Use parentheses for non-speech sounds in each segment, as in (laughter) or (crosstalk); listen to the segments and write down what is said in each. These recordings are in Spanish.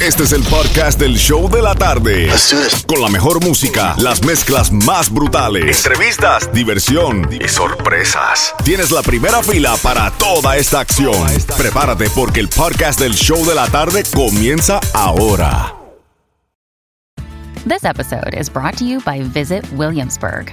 Este es el podcast del show de la tarde. Con la mejor música, las mezclas más brutales, entrevistas, diversión y sorpresas. Tienes la primera fila para toda esta acción. Prepárate porque el podcast del show de la tarde comienza ahora. This episode is brought to you by Visit Williamsburg.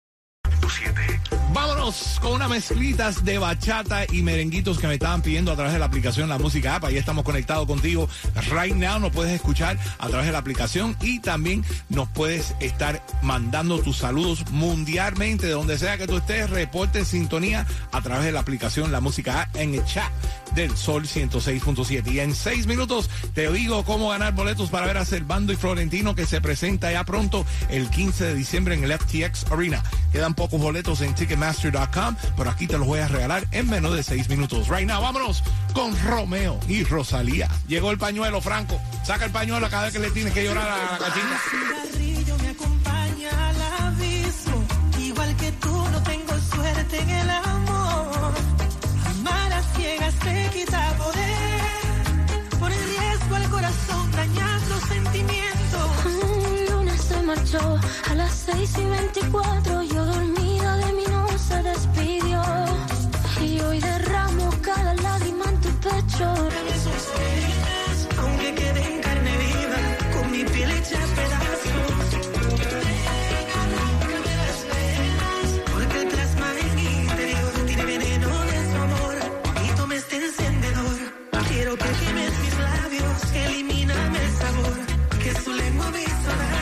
Con unas mezclitas de bachata y merenguitos que me estaban pidiendo a través de la aplicación La Música App. Ahí estamos conectados contigo right now. Nos puedes escuchar a través de la aplicación y también nos puedes estar mandando tus saludos mundialmente de donde sea que tú estés. Reporte en sintonía a través de la aplicación La Música App en el chat del Sol 106.7. Y en seis minutos te digo cómo ganar boletos para ver a Servando y Florentino que se presenta ya pronto el 15 de diciembre en el FTX Arena. Quedan pocos boletos en Ticketmaster.com, pero aquí te los voy a regalar en menos de seis minutos. Right now, vámonos con Romeo y Rosalía. Llegó el pañuelo, Franco. Saca el pañuelo cada vez que le tienes que llorar a la cachita. cigarrillo me acompaña al abismo. Igual que tú, no tengo suerte en el amor. Amar a ciegas te quita poder. Por el riesgo al corazón, dañar los sentimientos. Un lunes se marchó a las 6 y 24. Yo dormida Que su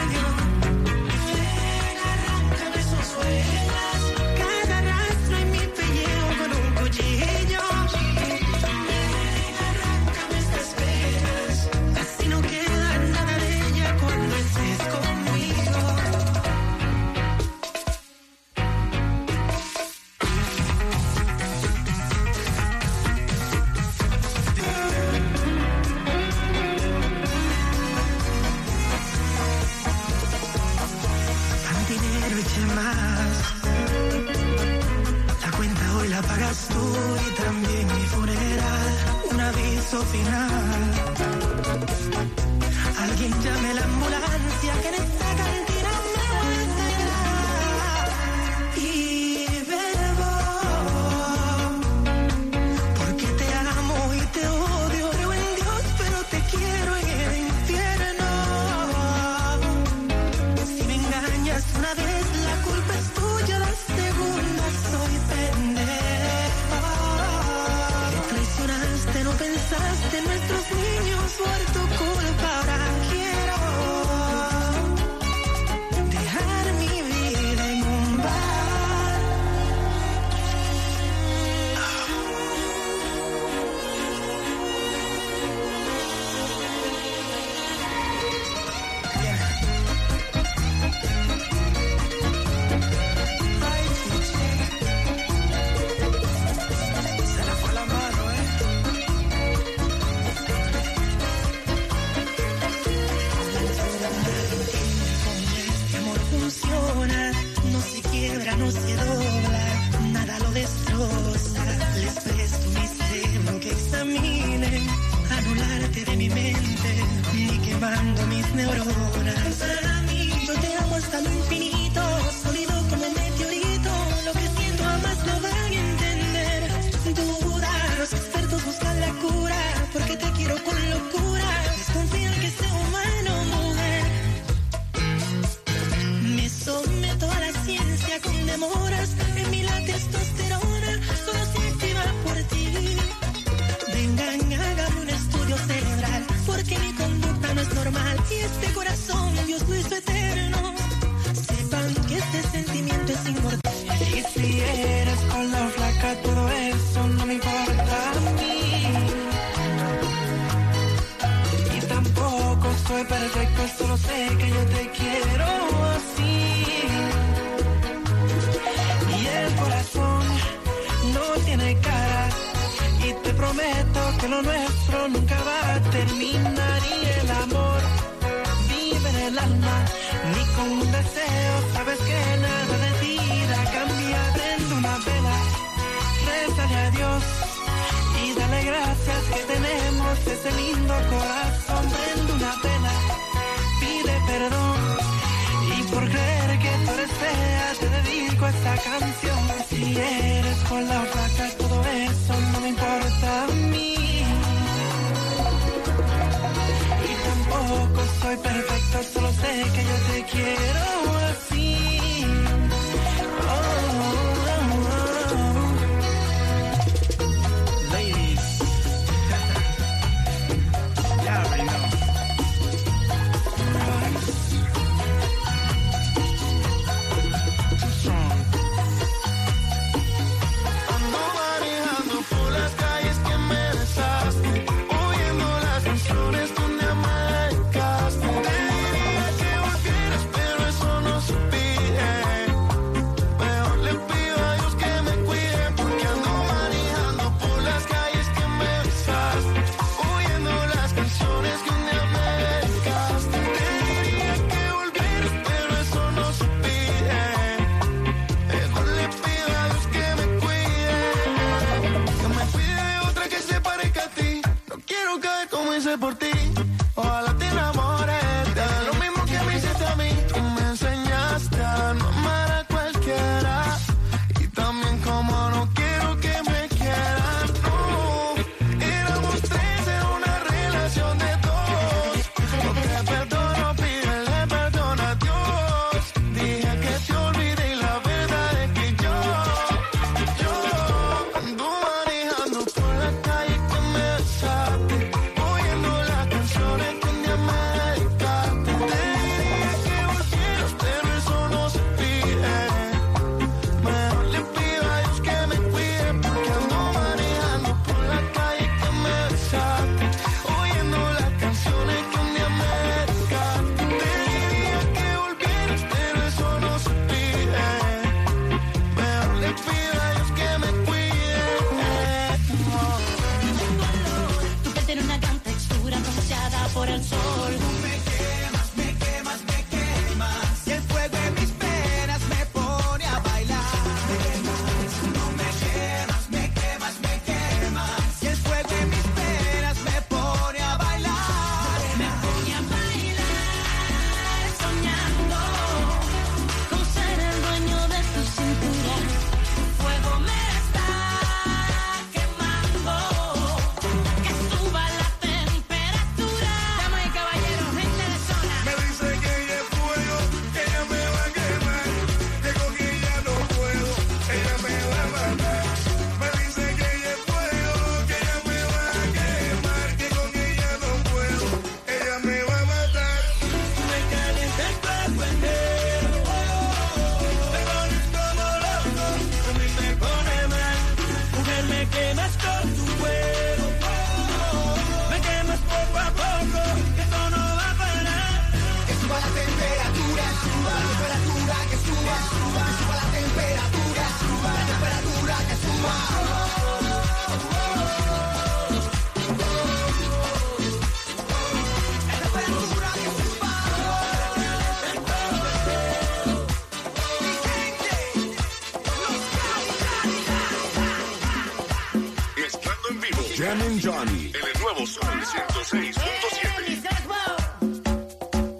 Mezclando en vivo. Jam Johnny. En el nuevo Sol 106.7.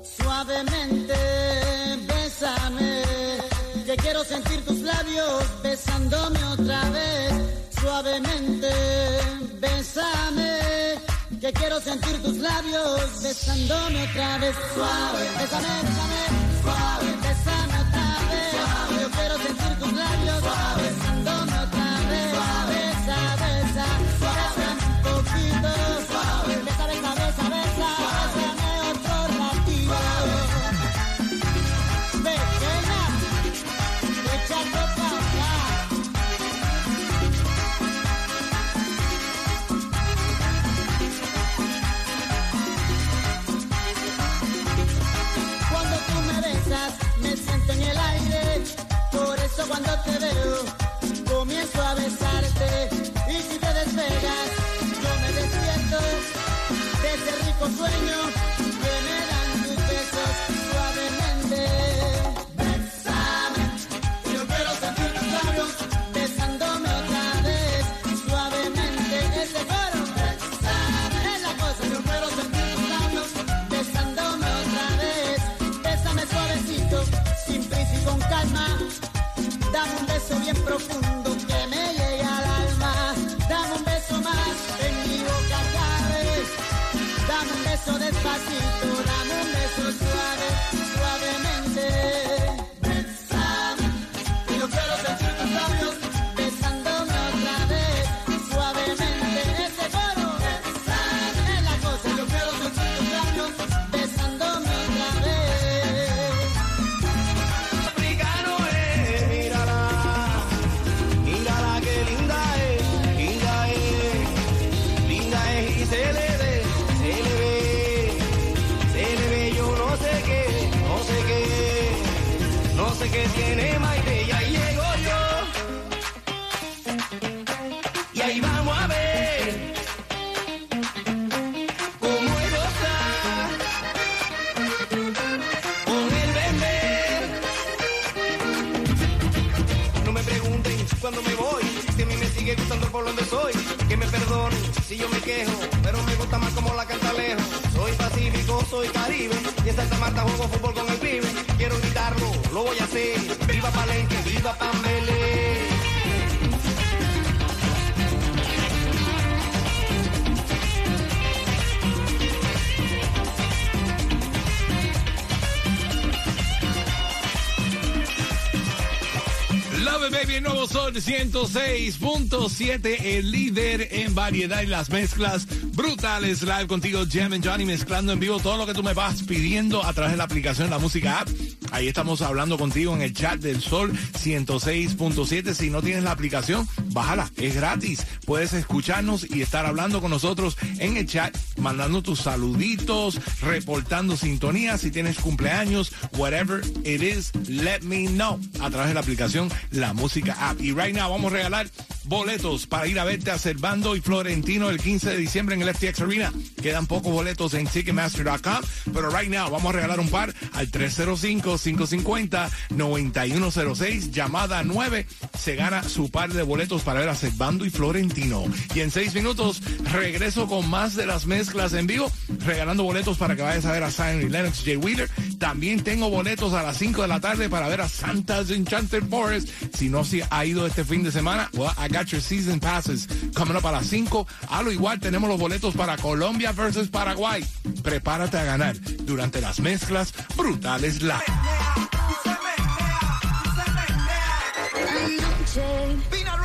Suavemente, bésame. Que quiero sentir tus labios besándome otra vez. Suavemente, bésame. Que quiero sentir tus labios besándome otra vez. Suave, bésame, bésame. Suave, bésame otra vez. Suave, yo quiero sentir tus labios suave, besándome comienzo a besarte y si te despegas, yo me despierto de ese rico sueño. En Santa Marta juego fútbol con el pibe. Quiero gritarlo, lo voy a hacer. Viva Palenque, viva Pambele. Love baby, el nuevo Sol 106.7, el líder en variedad y las mezclas brutales. Live contigo, Jam and Johnny, mezclando en vivo todo lo que tú me vas pidiendo a través de la aplicación La Música App. Ahí estamos hablando contigo en el chat del Sol 106.7. Si no tienes la aplicación, bájala, es gratis. Puedes escucharnos y estar hablando con nosotros en el chat, mandando tus saluditos, reportando sintonía. Si tienes cumpleaños, whatever it is, let me know a través de la aplicación La Música App. Y right now vamos a regalar boletos para ir a verte a Servando y Florentino el 15 de diciembre en el FTX Arena. Quedan pocos boletos en Ticketmaster.com, pero right now vamos a regalar un par al 305-550-9106. Llamada 9 se gana su par de boletos para ver a Servando y Florentino. Y en seis minutos regreso con más de las mezclas en vivo, regalando boletos para que vayas a ver a Zion y Lennox J. Wheeler. También tengo boletos a las 5 de la tarde para ver a Santa's Enchanted Forest. Si no se ha ido este fin de semana, well, I got your season passes coming up a las 5. A lo igual tenemos los boletos para Colombia versus Paraguay. Prepárate a ganar durante las mezclas brutales live.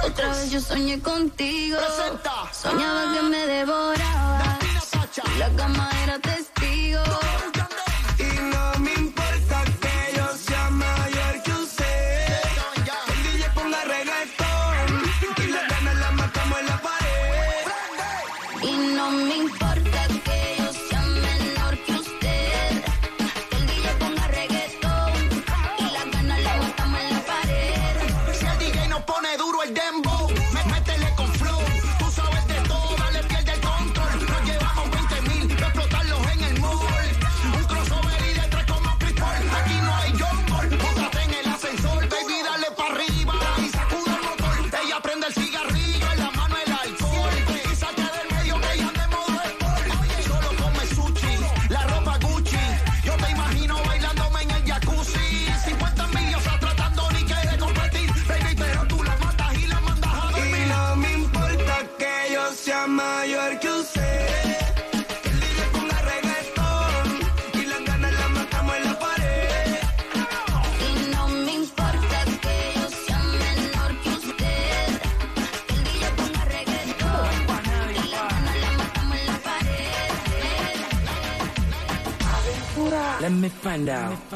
Otra vez yo soñé contigo. Soñaba que me devoraba. La cama era testigo. Y no me importa que yo sea mayor que usted. El DJ ponga reggaetón y las ganas las matamos en la pared. Y no me importa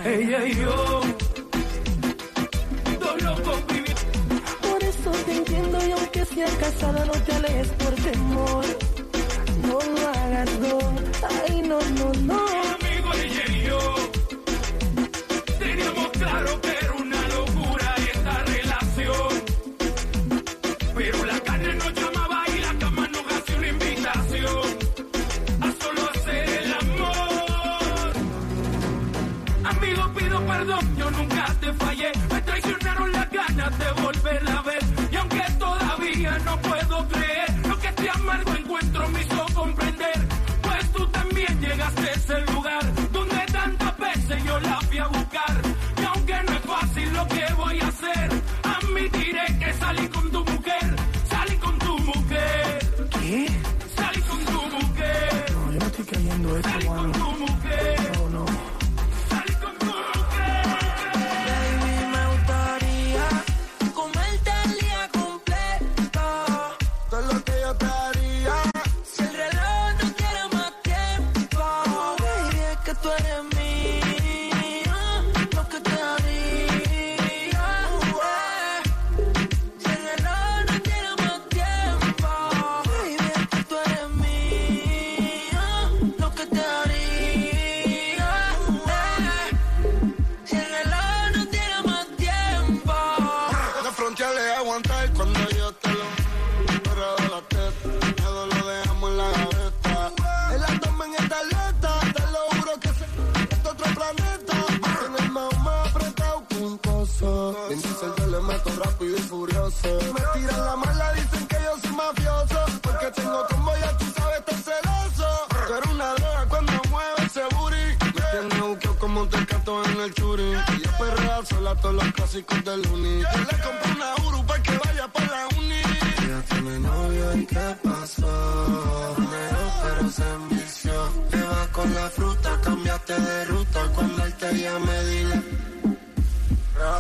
Ella y yo, dos locos. Por eso te entiendo y aunque sea casada no te alejes por temor.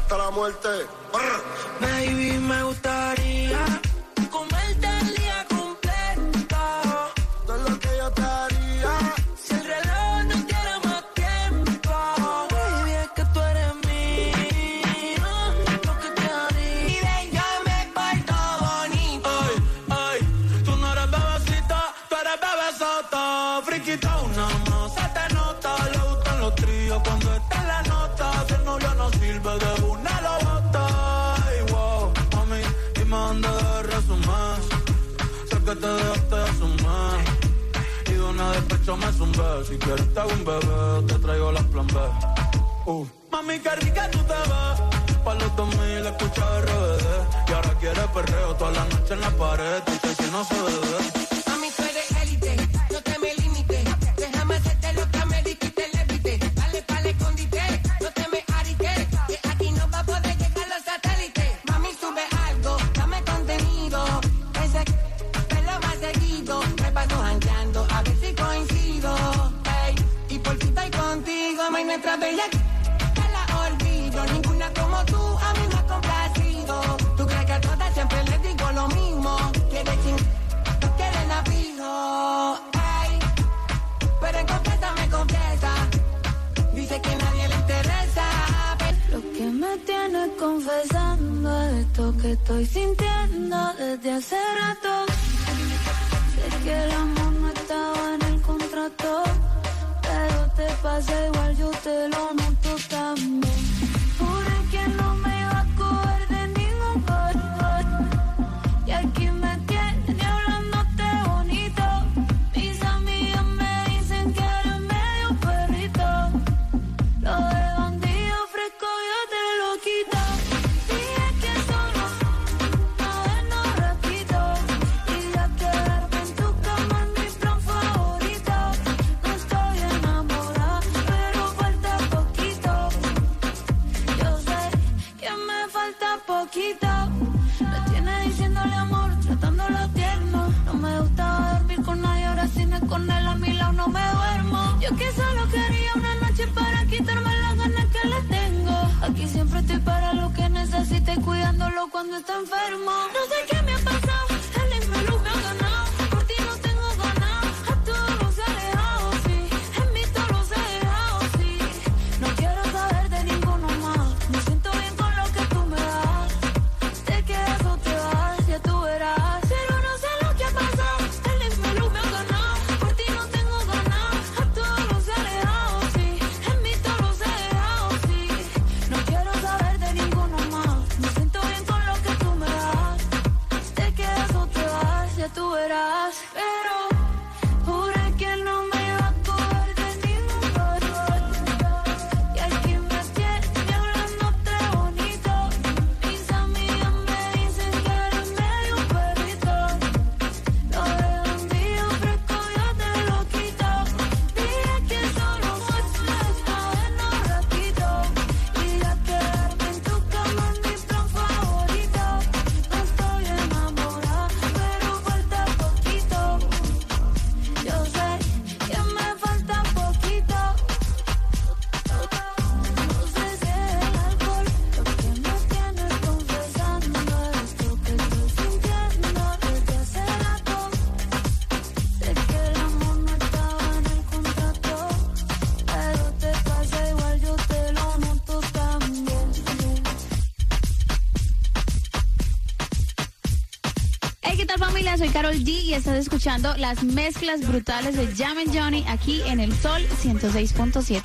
hasta la muerte. Baby, me gustaría Un bebé, si quieres te hago un bebé, te traigo las plan B. Uh. Mami, qué rica tú te ves. Pa' los 2000 escucha RBD. Y ahora quiere perreo toda la noche en la pared. Dice que no se bebe. otra bella que la olvido. Ninguna como tú a mí me ha complacido. Tú crees que a todas siempre les digo lo mismo. Quiere ching, quiere navijo. Ay, pero en confianza me confiesa. Dice que nadie le interesa. Lo que me tiene confesando es esto que estoy sintiendo desde hace rato. Sé que el amor no estaba en el contrato te pasa igual, yo te lo noto también. poquito. Me tiene diciéndole amor, tratándolo tierno. No me gustaba dormir con nadie, ahora sin no con él a mi lado no me duermo. Yo que solo quería una noche para quitarme las ganas que le tengo. Aquí siempre estoy para lo que necesite, cuidándolo cuando está enfermo. No sé qué estás escuchando las mezclas brutales de Jam and Johnny aquí en el Sol 106.7.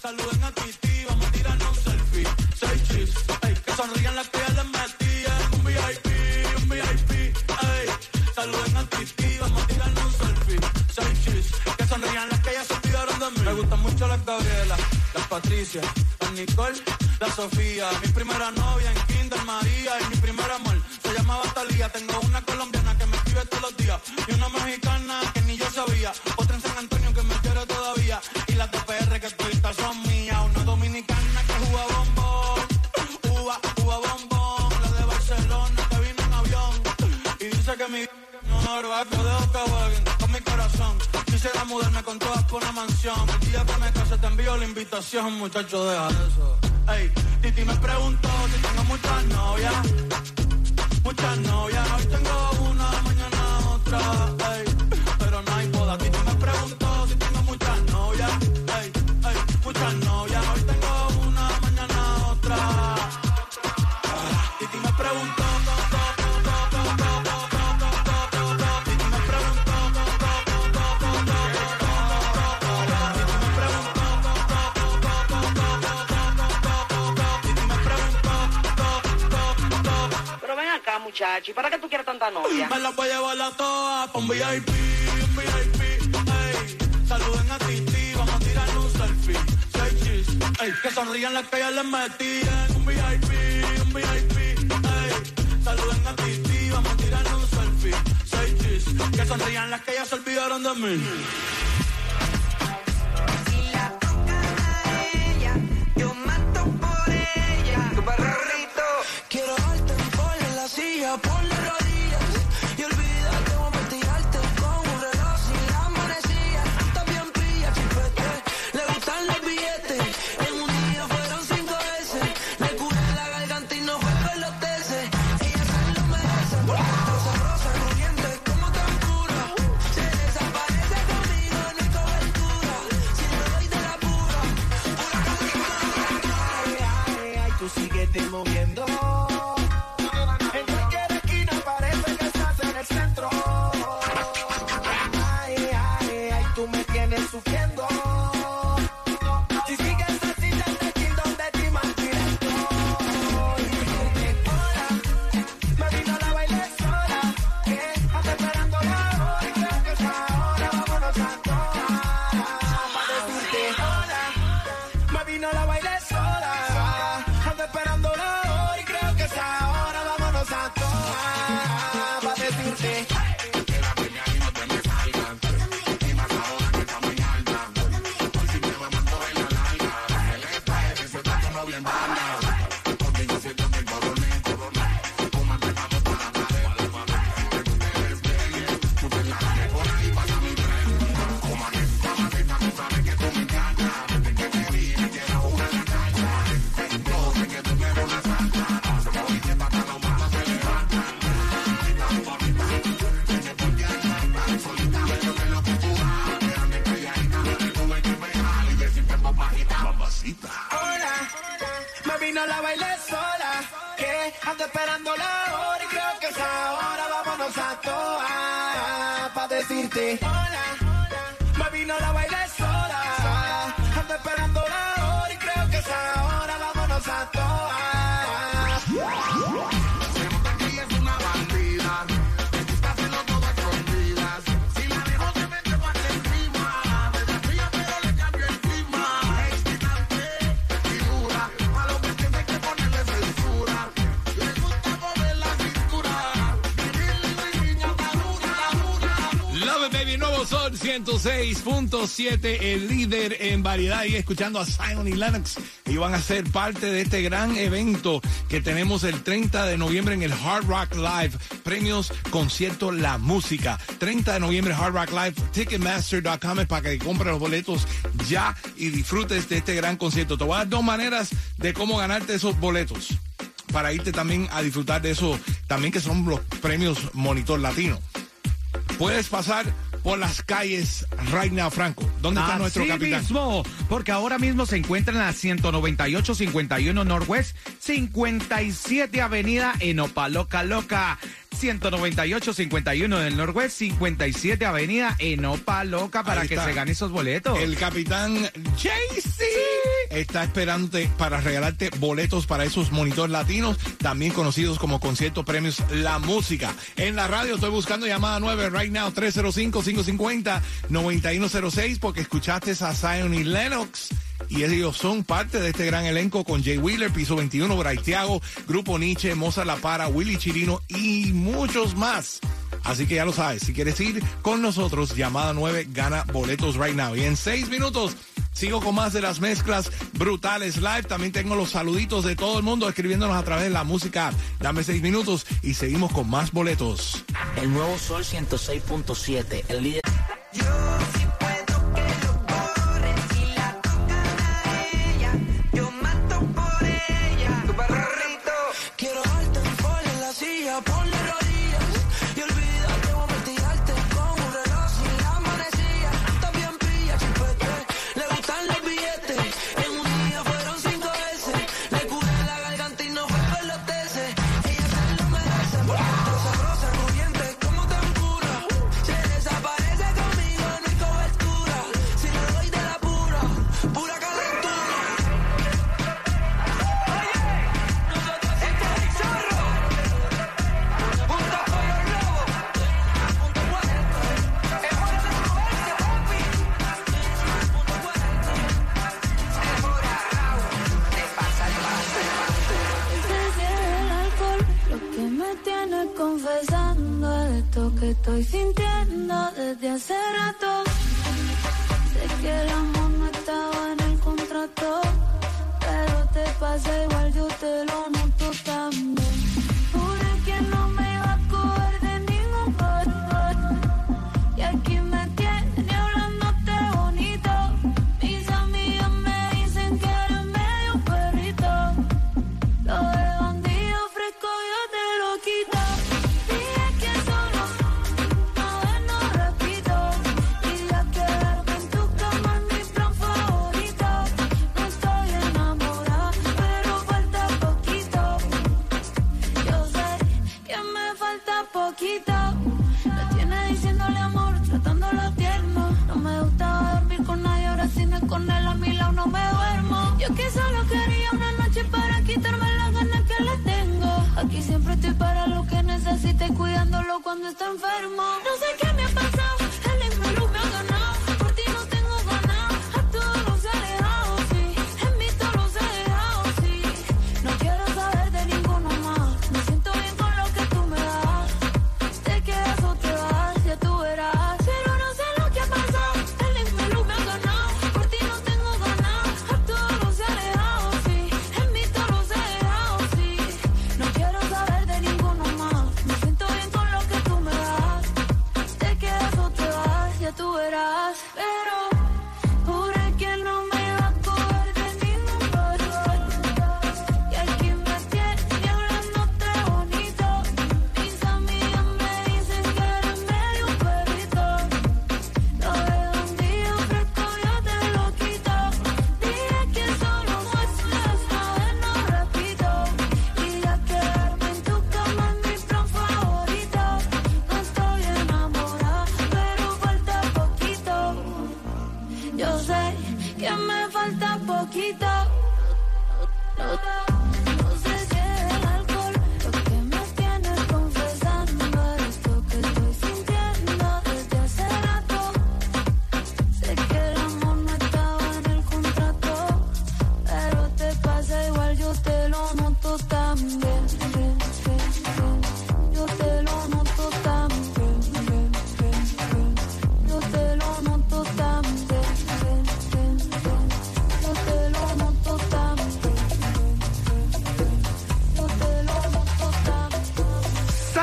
Saluden a Titi, vamos a tirarnos un selfie. Seis chis, ey, que sonrían las que ya les metí en un VIP, un VIP, ey. Saluden a Titi, vamos a tirarnos un selfie. Seis chis, que sonrían las que ya se olvidaron de mí. Me gustan mucho las Gabriela, las Patricia, Nicole, la Sofía. Primera novia en Kinder María y mi Tengo una colombiana que me escribe todos los días y una mexicana que ni yo sabía. Otra en San Antonio que me quiere todavía y las de PR que todavía son mías. Una dominicana que juega bombón, uva, uva bombón. La de Barcelona que vino en avión y dice que mi no barbaco de que con mi corazón. Quisiera mudarme con todas por una mansión. El día que me case te envío la invitación, muchacho, deja eso. Ey, Titi me preguntó si tengo muchas novias. Muchas novias, hoy tengo una, mañana otra. Ey, pero no hay boda. Titi me preguntó si tengo muchas novias. Ey, ey, muchas novias, hoy tengo ¿y para qué tú quieres tanta novia? Me las voy a llevar a todas pa' un VIP, un VIP, ey. Saluden a Titi, vamos a tirar un selfie. Seis chis, ey. Que sonrían las que ya les metí en un VIP, un VIP, ey. Saluden a Titi, vamos a tirar un selfie. Seis chis, que sonrían las que ya se olvidaron de mí. 106.7, el líder en variedad. Y escuchando a Simon y Lennox. Ellos van a ser parte de este gran evento que tenemos el 30 de noviembre en el Hard Rock Live. Premios, concierto, la música. 30 de noviembre, Hard Rock Live. Ticketmaster.com es para que compres los boletos ya y disfrutes de este gran concierto. Te voy a dar dos maneras de cómo ganarte esos boletos. Para irte también a disfrutar de eso, también que son los premios Monitor Latino puedes pasar por las calles Reina Franco. ¿Dónde está nuestro capitán? Mismo, porque ahora mismo se encuentran a 198 51 Northwest, 57 Avenida en Opa Loca Loca. 198-51 del Norwest, 57 Avenida Enopa Loca para que se gane esos boletos. El capitán Jaycee sí. está esperándote para regalarte boletos para esos monitores latinos, también conocidos como conciertos premios La Música. En la radio estoy buscando llamada 9 right now, 305-550-9106, porque escuchaste a Zion y Lennox y ellos son parte de este gran elenco con Jay Wheeler, Piso 21, Bray Grupo Nietzsche, Moza La Para, Willy Chirino y muchos más. Así que ya lo sabes, si quieres ir con nosotros, llamada 9 gana boletos right now. Y en 6 minutos Sigo con más de las mezclas brutales live. También tengo los saluditos de todo el mundo escribiéndonos a través de la música. Dame seis minutos y seguimos con más boletos. El nuevo Sol 106.7, el líder. Yo puedo. María, ponle.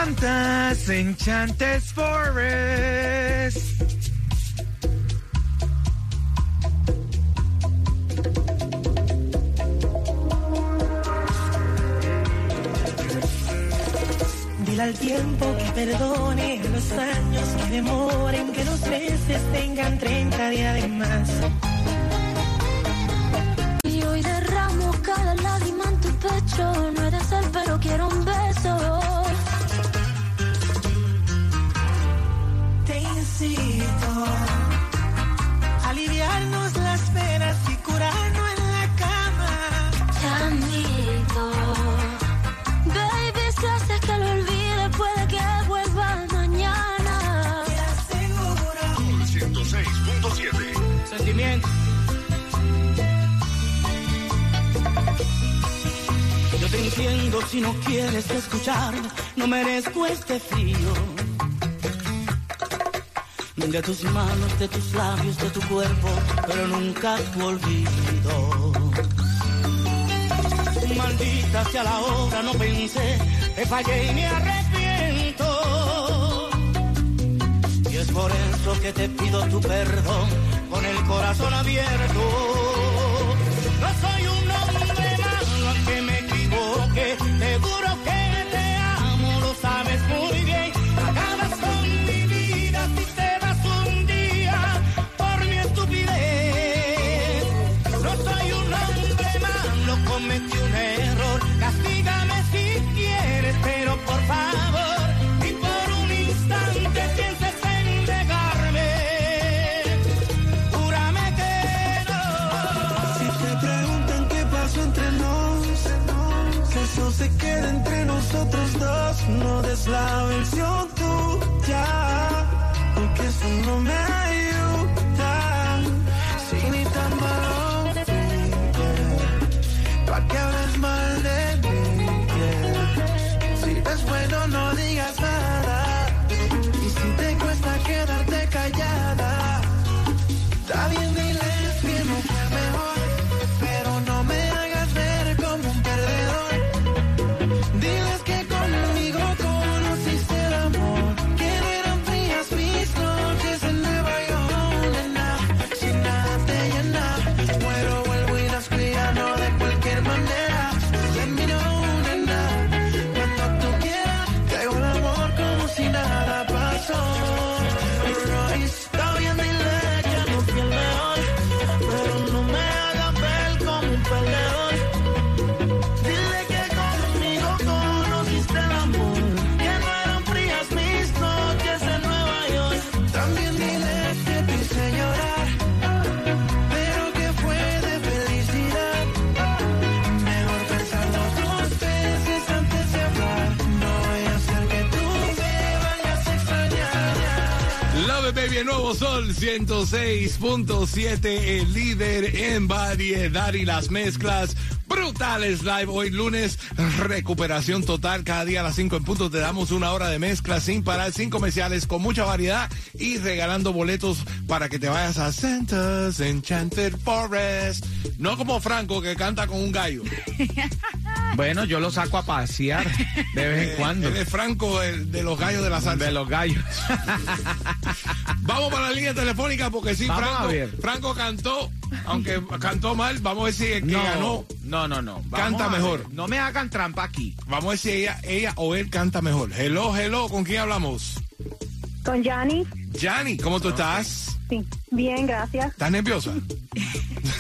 Santa's Enchanted Forest. Dile al tiempo que perdone, los años que demoren, que los meses tengan 30 días de más. Y hoy derramo cada lágrima en tu pecho A aliviarnos las penas y curarnos en la cama. Te admito. Baby, si haces que lo olvide, puede que vuelva mañana. Te aseguro 106.7. Sentimiento. Yo te entiendo si no quieres escucharme, no merezco este frío. De tus manos, de tus labios, de tu cuerpo, pero nunca tu olvido. Maldita sea la hora, no pensé, te fallé y me arrepiento. Y es por eso que te pido tu perdón con el corazón abierto. No soy un hombre malo aunque me equivoque, seguro que No des la versión 106.7, el líder en variedad y las mezclas brutales live. Hoy lunes, recuperación total. Cada día a las 5 en punto te damos una hora de mezcla sin parar, sin comerciales, con mucha variedad y regalando boletos para que te vayas a Santa's Enchanted Forest. No como Franco que canta con un gallo. (laughs) Bueno, yo lo saco a pasear de vez en (laughs) cuando. Él es Franco el de los gallos de la salsa. De los gallos. (laughs) Vamos para la línea telefónica porque sí, Vamos Franco. Franco cantó, aunque cantó mal, vamos a ver si el que no, ganó no, no, no. Canta ver. mejor. No me hagan trampa aquí. Vamos a ver si ella, ella o él canta mejor. Hello, hello, ¿con quién hablamos? Con Yanni. Yanni, ¿cómo tú estás? Sí. Bien, gracias. ¿Estás nerviosa? (laughs)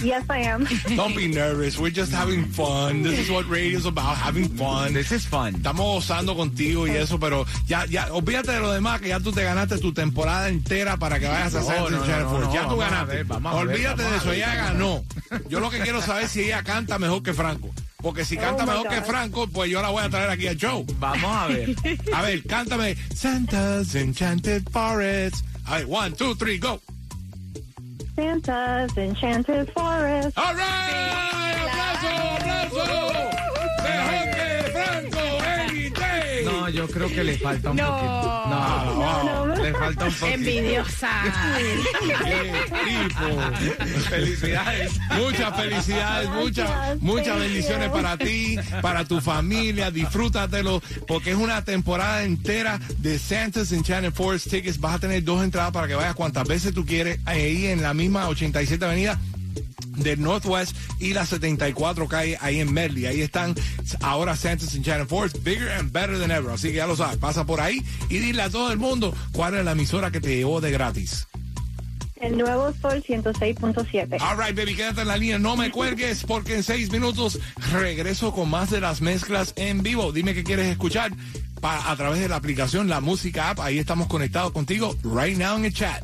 Yes, I am. Don't be nervous. We're just having fun. This is what radio's about, having fun. This is fun. Estamos gozando contigo y eso, pero ya, ya, olvídate de lo demás, que ya tú te ganaste tu temporada entera para que vayas a hacer no, no, no, no, Ya tú ganaste. ver, olvídate de eso, ver, ella ganó. Yo lo que quiero saber es si ella canta mejor que Franco. Porque si canta Oh, my mejor que. Franco, pues yo la voy a traer aquí al show. Vamos a ver. (laughs) A ver, cántame Santa's Enchanted Forest. A ver, one, two, three, go. Santa's Enchanted Forest. All right, aplauso, yo creo que le falta un No. poquito. No, No, no. le falta un poquito. Envidiosa. (laughs) Tipo. Felicidades. Muchas felicidades, muchas, muchas Thank bendiciones you. para ti, para tu familia. Disfrútatelo, porque es una temporada entera de Santa's Enchanted Forest Tickets. Vas a tener dos entradas para que vayas cuantas veces tú quieres ahí en la misma 87 Avenida. Del Northwest y la 74 calle ahí en Medley. Ahí están ahora Santos y Channel Force, bigger and better than ever. Así que ya lo sabes, pasa por ahí y dile a todo el mundo cuál es la emisora que te llevó de gratis. El nuevo Sol 106.7. All right, baby, quédate en la línea, no me cuelgues porque en seis minutos regreso con más de las mezclas en vivo. Dime qué quieres escuchar pa- a través de la aplicación La Música App. Ahí estamos conectados contigo right now en el chat.